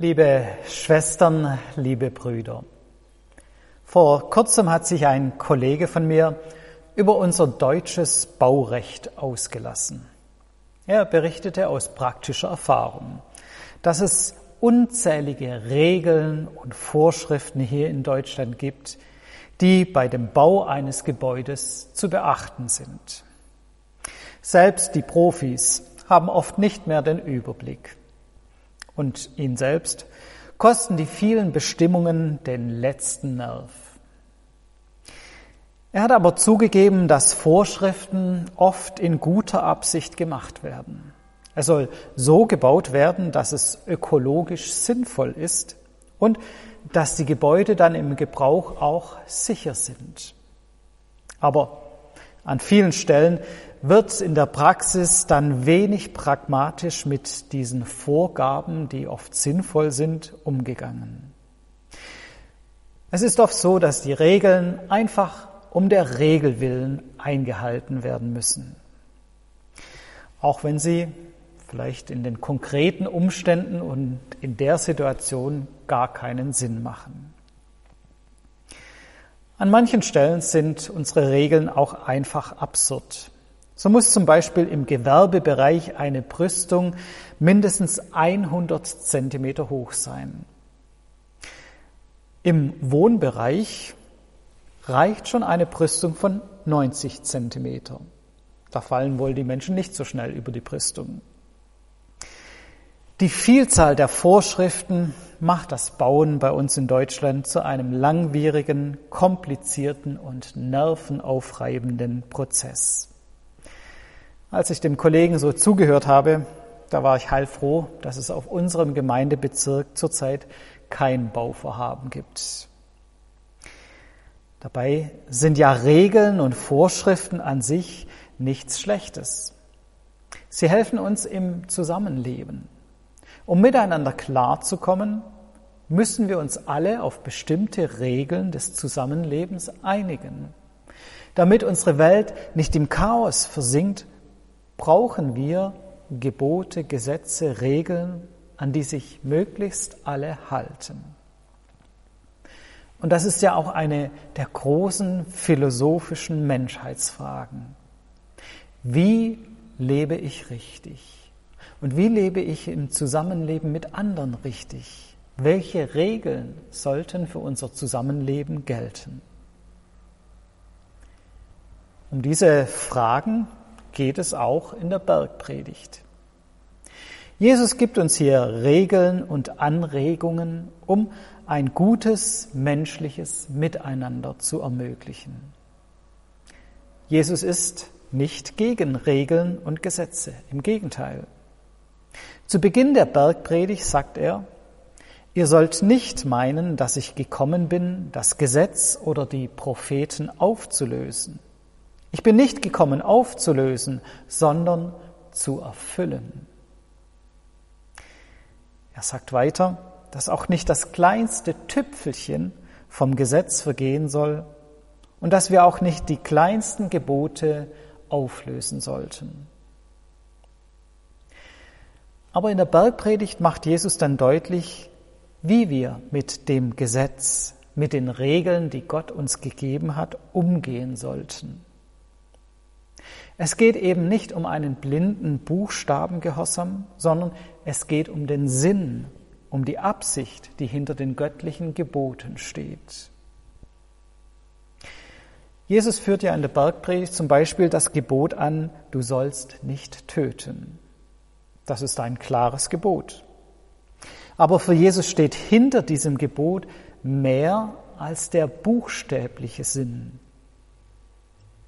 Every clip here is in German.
Liebe Schwestern, liebe Brüder, vor kurzem hat sich ein Kollege von mir über unser deutsches Baurecht ausgelassen. Er berichtete aus praktischer Erfahrung, dass es unzählige Regeln und Vorschriften hier in Deutschland gibt, die bei dem Bau eines Gebäudes zu beachten sind. Selbst die Profis haben oft nicht mehr den Überblick und ihn selbst kosten die vielen Bestimmungen den letzten Nerv. Er hat aber zugegeben, dass Vorschriften oft in guter Absicht gemacht werden. Er soll so gebaut werden, dass es ökologisch sinnvoll ist und dass die Gebäude dann im Gebrauch auch sicher sind. Aber an vielen Stellen wird in der Praxis dann wenig pragmatisch mit diesen Vorgaben, die oft sinnvoll sind, umgegangen. Es ist oft so, dass die Regeln einfach um der Regel willen eingehalten werden müssen. Auch wenn sie vielleicht in den konkreten Umständen und in der Situation gar keinen Sinn machen. An manchen Stellen sind unsere Regeln auch einfach absurd. So muss zum Beispiel im Gewerbebereich eine Brüstung mindestens 100 Zentimeter hoch sein. Im Wohnbereich reicht schon eine Brüstung von 90 Zentimeter. Da fallen wohl die Menschen nicht so schnell über die Brüstung. Die Vielzahl der Vorschriften macht das Bauen bei uns in Deutschland zu einem langwierigen, komplizierten und nervenaufreibenden Prozess. Als ich dem Kollegen so zugehört habe, da war ich heilfroh, dass es auf unserem Gemeindebezirk zurzeit kein Bauvorhaben gibt. Dabei sind ja Regeln und Vorschriften an sich nichts Schlechtes. Sie helfen uns im Zusammenleben. Um miteinander klarzukommen, müssen wir uns alle auf bestimmte Regeln des Zusammenlebens einigen. Damit unsere Welt nicht im Chaos versinkt, brauchen wir Gebote, Gesetze, Regeln, an die sich möglichst alle halten. Und das ist ja auch eine der großen philosophischen Menschheitsfragen. Wie lebe ich richtig? Und wie lebe ich im Zusammenleben mit anderen richtig? Welche Regeln sollten für unser Zusammenleben gelten? Um diese Fragen geht es auch in der Bergpredigt. Jesus gibt uns hier Regeln und Anregungen, um ein gutes menschliches Miteinander zu ermöglichen. Jesus ist nicht gegen Regeln und Gesetze, im Gegenteil. Zu Beginn der Bergpredigt sagt er, ihr sollt nicht meinen, dass ich gekommen bin, das Gesetz oder die Propheten aufzulösen. Ich bin nicht gekommen aufzulösen, sondern zu erfüllen. Er sagt weiter, dass auch nicht das kleinste Tüpfelchen vom Gesetz vergehen soll und dass wir auch nicht die kleinsten Gebote auflösen sollten. Aber in der Bergpredigt macht Jesus dann deutlich, wie wir mit dem Gesetz, mit den Regeln, die Gott uns gegeben hat, umgehen sollten. Es geht eben nicht um einen blinden Buchstabengehorsam, sondern es geht um den Sinn, um die Absicht, die hinter den göttlichen Geboten steht. Jesus führt ja in der Bergpredigt zum Beispiel das Gebot an, du sollst nicht töten. Das ist ein klares Gebot. Aber für Jesus steht hinter diesem Gebot mehr als der buchstäbliche Sinn.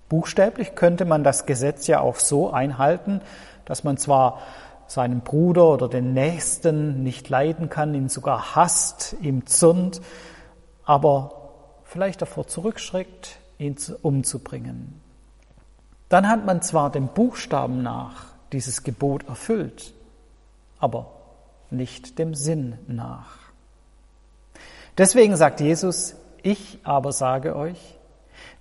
Buchstäblich könnte man das Gesetz ja auch so einhalten, dass man zwar seinen Bruder oder den Nächsten nicht leiden kann, ihn sogar hasst, ihm zürnt, aber vielleicht davor zurückschreckt, ihn umzubringen. Dann hat man zwar dem Buchstaben nach dieses Gebot erfüllt, aber nicht dem Sinn nach. Deswegen sagt Jesus, ich aber sage euch,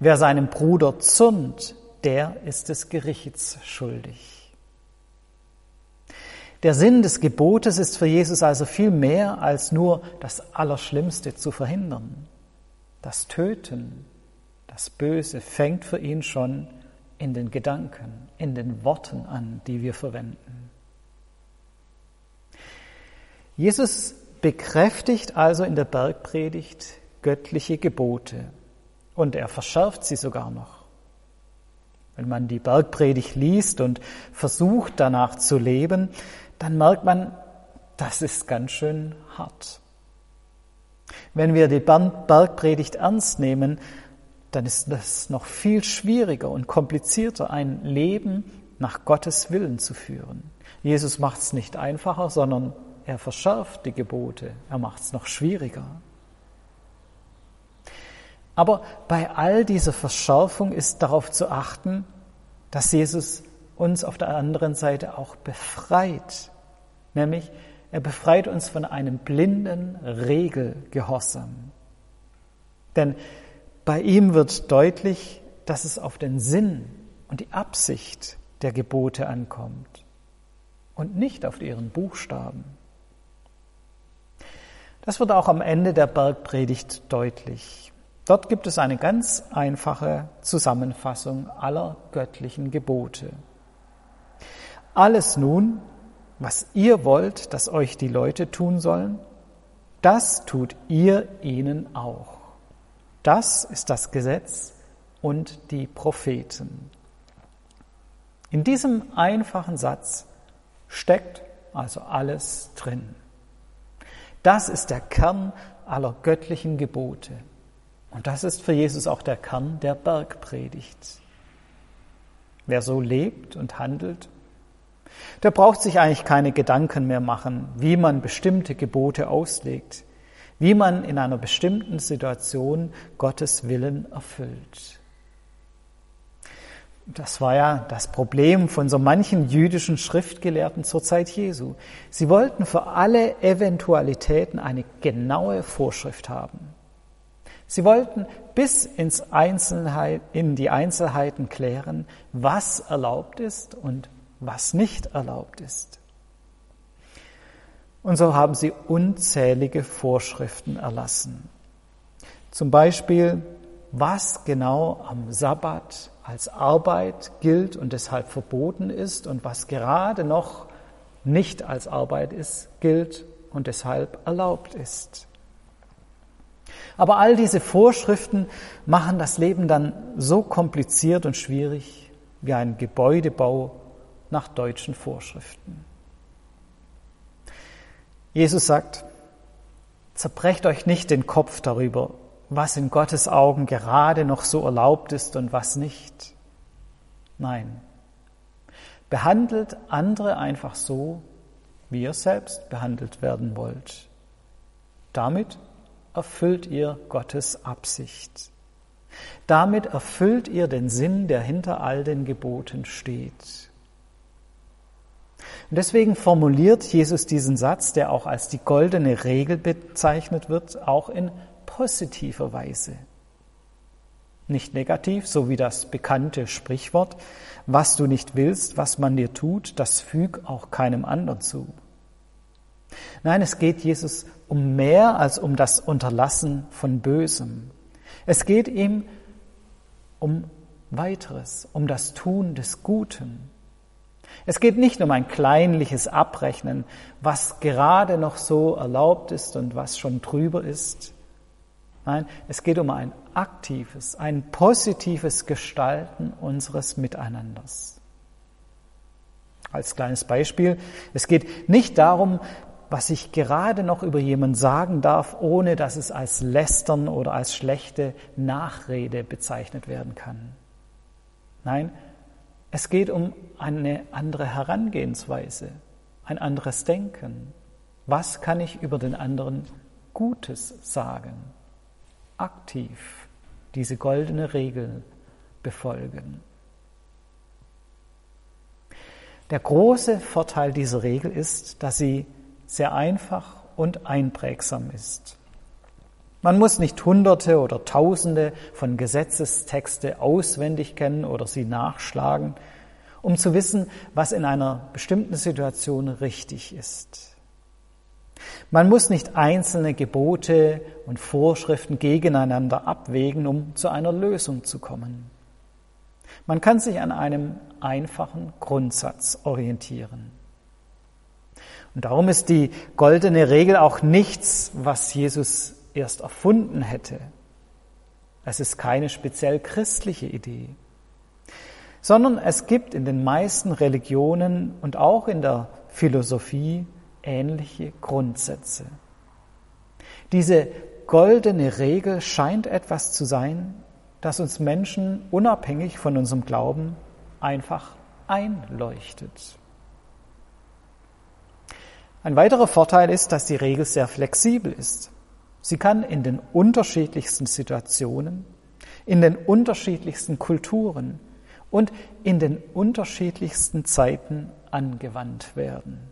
Wer seinem Bruder zürnt, der ist des Gerichts schuldig. Der Sinn des Gebotes ist für Jesus also viel mehr als nur das Allerschlimmste zu verhindern. Das Töten, das Böse fängt für ihn schon in den Gedanken, in den Worten an, die wir verwenden. Jesus bekräftigt also in der Bergpredigt göttliche Gebote und er verschärft sie sogar noch. Wenn man die Bergpredigt liest und versucht danach zu leben, dann merkt man, das ist ganz schön hart. Wenn wir die Bergpredigt ernst nehmen, dann ist das noch viel schwieriger und komplizierter, ein Leben nach Gottes Willen zu führen. Jesus macht es nicht einfacher, sondern er verschärft die Gebote, er macht es noch schwieriger. Aber bei all dieser Verschärfung ist darauf zu achten, dass Jesus uns auf der anderen Seite auch befreit. Nämlich, er befreit uns von einem blinden Regelgehorsam. Denn bei ihm wird deutlich, dass es auf den Sinn und die Absicht der Gebote ankommt und nicht auf ihren Buchstaben. Das wird auch am Ende der Bergpredigt deutlich. Dort gibt es eine ganz einfache Zusammenfassung aller göttlichen Gebote. Alles nun, was ihr wollt, dass euch die Leute tun sollen, das tut ihr ihnen auch. Das ist das Gesetz und die Propheten. In diesem einfachen Satz steckt also alles drin. Das ist der Kern aller göttlichen Gebote. Und das ist für Jesus auch der Kern der Bergpredigt. Wer so lebt und handelt, der braucht sich eigentlich keine Gedanken mehr machen, wie man bestimmte Gebote auslegt, wie man in einer bestimmten Situation Gottes Willen erfüllt. Das war ja das Problem von so manchen jüdischen Schriftgelehrten zur Zeit Jesu. Sie wollten für alle Eventualitäten eine genaue Vorschrift haben. Sie wollten bis ins Einzelheit, in die Einzelheiten klären, was erlaubt ist und was nicht erlaubt ist. Und so haben sie unzählige Vorschriften erlassen. Zum Beispiel, was genau am Sabbat als Arbeit gilt und deshalb verboten ist und was gerade noch nicht als Arbeit ist, gilt und deshalb erlaubt ist. Aber all diese Vorschriften machen das Leben dann so kompliziert und schwierig wie ein Gebäudebau nach deutschen Vorschriften. Jesus sagt, zerbrecht euch nicht den Kopf darüber, was in Gottes Augen gerade noch so erlaubt ist und was nicht. Nein, behandelt andere einfach so, wie ihr selbst behandelt werden wollt. Damit erfüllt ihr Gottes Absicht. Damit erfüllt ihr den Sinn, der hinter all den Geboten steht. Und deswegen formuliert Jesus diesen Satz, der auch als die goldene Regel bezeichnet wird, auch in positiver Weise. Nicht negativ, so wie das bekannte Sprichwort, was du nicht willst, was man dir tut, das füg auch keinem anderen zu. Nein, es geht Jesus um mehr als um das Unterlassen von Bösem. Es geht ihm um weiteres, um das Tun des Guten. Es geht nicht um ein kleinliches Abrechnen, was gerade noch so erlaubt ist und was schon drüber ist. Nein, es geht um ein aktives, ein positives Gestalten unseres Miteinanders. Als kleines Beispiel, es geht nicht darum, was ich gerade noch über jemanden sagen darf, ohne dass es als Lästern oder als schlechte Nachrede bezeichnet werden kann. Nein, es geht um eine andere Herangehensweise, ein anderes Denken. Was kann ich über den anderen Gutes sagen? Aktiv diese goldene Regel befolgen. Der große Vorteil dieser Regel ist, dass sie sehr einfach und einprägsam ist. Man muss nicht Hunderte oder Tausende von Gesetzestexte auswendig kennen oder sie nachschlagen, um zu wissen, was in einer bestimmten Situation richtig ist. Man muss nicht einzelne Gebote und Vorschriften gegeneinander abwägen, um zu einer Lösung zu kommen. Man kann sich an einem einfachen Grundsatz orientieren. Und darum ist die goldene Regel auch nichts, was Jesus erst erfunden hätte. Es ist keine speziell christliche Idee, sondern es gibt in den meisten Religionen und auch in der Philosophie ähnliche Grundsätze. Diese goldene Regel scheint etwas zu sein, das uns Menschen unabhängig von unserem Glauben einfach einleuchtet. Ein weiterer Vorteil ist, dass die Regel sehr flexibel ist. Sie kann in den unterschiedlichsten Situationen, in den unterschiedlichsten Kulturen und in den unterschiedlichsten Zeiten angewandt werden.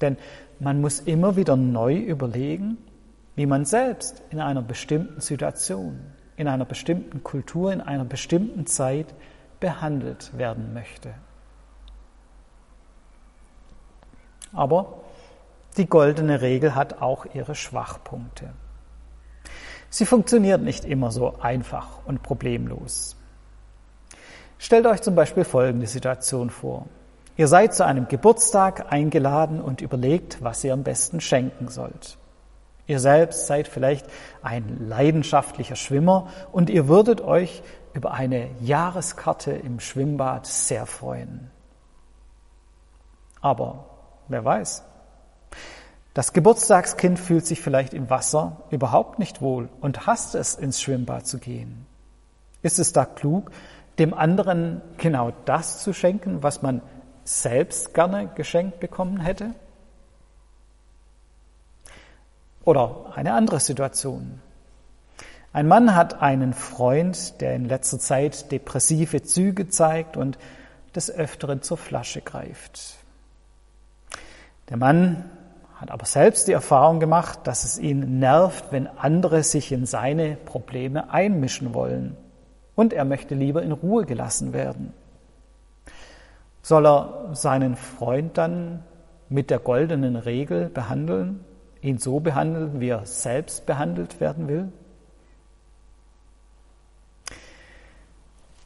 Denn man muss immer wieder neu überlegen, wie man selbst in einer bestimmten Situation, in einer bestimmten Kultur, in einer bestimmten Zeit behandelt werden möchte. Aber die goldene Regel hat auch ihre Schwachpunkte. Sie funktioniert nicht immer so einfach und problemlos. Stellt euch zum Beispiel folgende Situation vor. Ihr seid zu einem Geburtstag eingeladen und überlegt, was ihr am besten schenken sollt. Ihr selbst seid vielleicht ein leidenschaftlicher Schwimmer und ihr würdet euch über eine Jahreskarte im Schwimmbad sehr freuen. Aber wer weiß, das Geburtstagskind fühlt sich vielleicht im Wasser überhaupt nicht wohl und hasst es, ins Schwimmbad zu gehen. Ist es da klug, dem anderen genau das zu schenken, was man selbst gerne geschenkt bekommen hätte? Oder eine andere Situation. Ein Mann hat einen Freund, der in letzter Zeit depressive Züge zeigt und des Öfteren zur Flasche greift. Der Mann hat aber selbst die Erfahrung gemacht, dass es ihn nervt, wenn andere sich in seine Probleme einmischen wollen. Und er möchte lieber in Ruhe gelassen werden. Soll er seinen Freund dann mit der goldenen Regel behandeln, ihn so behandeln, wie er selbst behandelt werden will?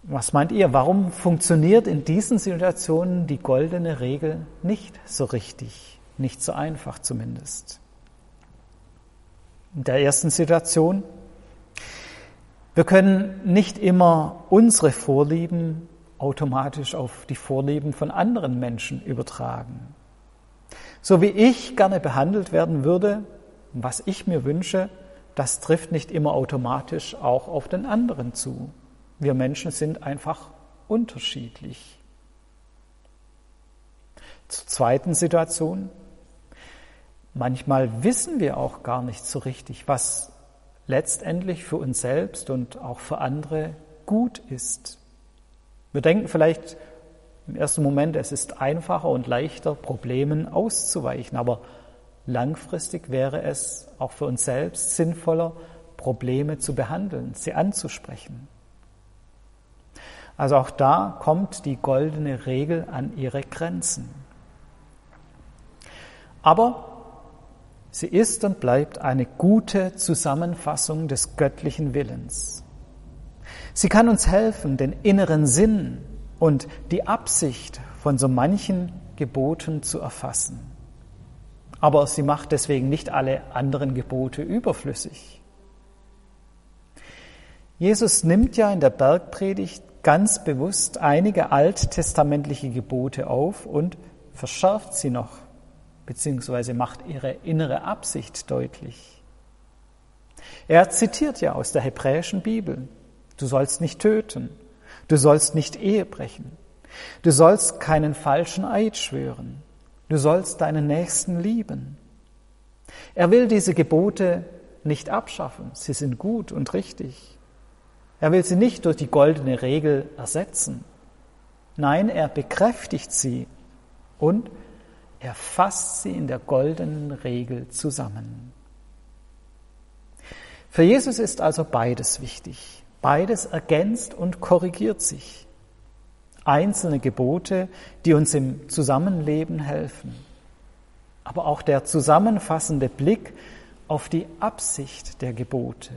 Was meint ihr? Warum funktioniert in diesen Situationen die goldene Regel nicht so richtig, nicht so einfach zumindest? In der ersten Situation, wir können nicht immer unsere Vorlieben automatisch auf die Vorlieben von anderen Menschen übertragen. So wie ich gerne behandelt werden würde, was ich mir wünsche, das trifft nicht immer automatisch auch auf den anderen zu. Wir Menschen sind einfach unterschiedlich. Zur zweiten Situation. Manchmal wissen wir auch gar nicht so richtig, was letztendlich für uns selbst und auch für andere gut ist. Wir denken vielleicht im ersten Moment, es ist einfacher und leichter, Problemen auszuweichen, aber langfristig wäre es auch für uns selbst sinnvoller, Probleme zu behandeln, sie anzusprechen. Also auch da kommt die goldene Regel an ihre Grenzen. Aber sie ist und bleibt eine gute Zusammenfassung des göttlichen Willens. Sie kann uns helfen, den inneren Sinn und die Absicht von so manchen Geboten zu erfassen. Aber sie macht deswegen nicht alle anderen Gebote überflüssig. Jesus nimmt ja in der Bergpredigt ganz bewusst einige alttestamentliche Gebote auf und verschärft sie noch, beziehungsweise macht ihre innere Absicht deutlich. Er zitiert ja aus der hebräischen Bibel. Du sollst nicht töten. Du sollst nicht Ehe brechen. Du sollst keinen falschen Eid schwören. Du sollst deinen Nächsten lieben. Er will diese Gebote nicht abschaffen. Sie sind gut und richtig. Er will sie nicht durch die goldene Regel ersetzen. Nein, er bekräftigt sie und er fasst sie in der goldenen Regel zusammen. Für Jesus ist also beides wichtig. Beides ergänzt und korrigiert sich. einzelne Gebote, die uns im Zusammenleben helfen, aber auch der zusammenfassende Blick auf die Absicht der Gebote.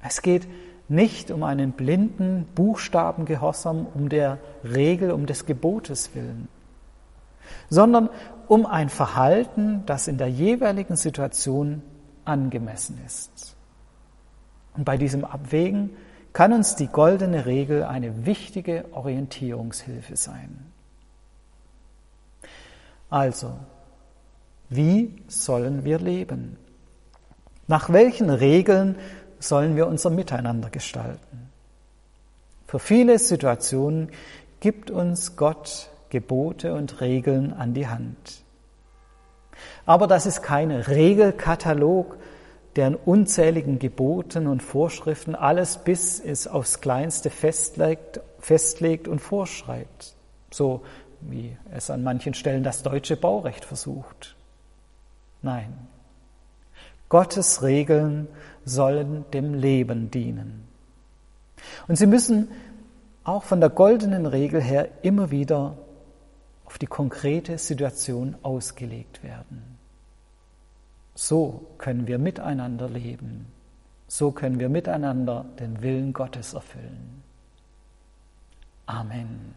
Es geht nicht um einen blinden Buchstabengehorsam um der Regel, um des Gebotes willen, sondern um ein Verhalten, das in der jeweiligen Situation angemessen ist. Und bei diesem Abwägen kann uns die goldene Regel eine wichtige Orientierungshilfe sein. Also, wie sollen wir leben? Nach welchen Regeln sollen wir unser Miteinander gestalten? Für viele Situationen gibt uns Gott Gebote und Regeln an die Hand. Aber das ist kein Regelkatalog, der in unzähligen Geboten und Vorschriften alles bis es aufs Kleinste festlegt, festlegt und vorschreibt, so wie es an manchen Stellen das deutsche Baurecht versucht. Nein, Gottes Regeln sollen dem Leben dienen. Und sie müssen auch von der goldenen Regel her immer wieder auf die konkrete Situation ausgelegt werden. So können wir miteinander leben. So können wir miteinander den Willen Gottes erfüllen. Amen.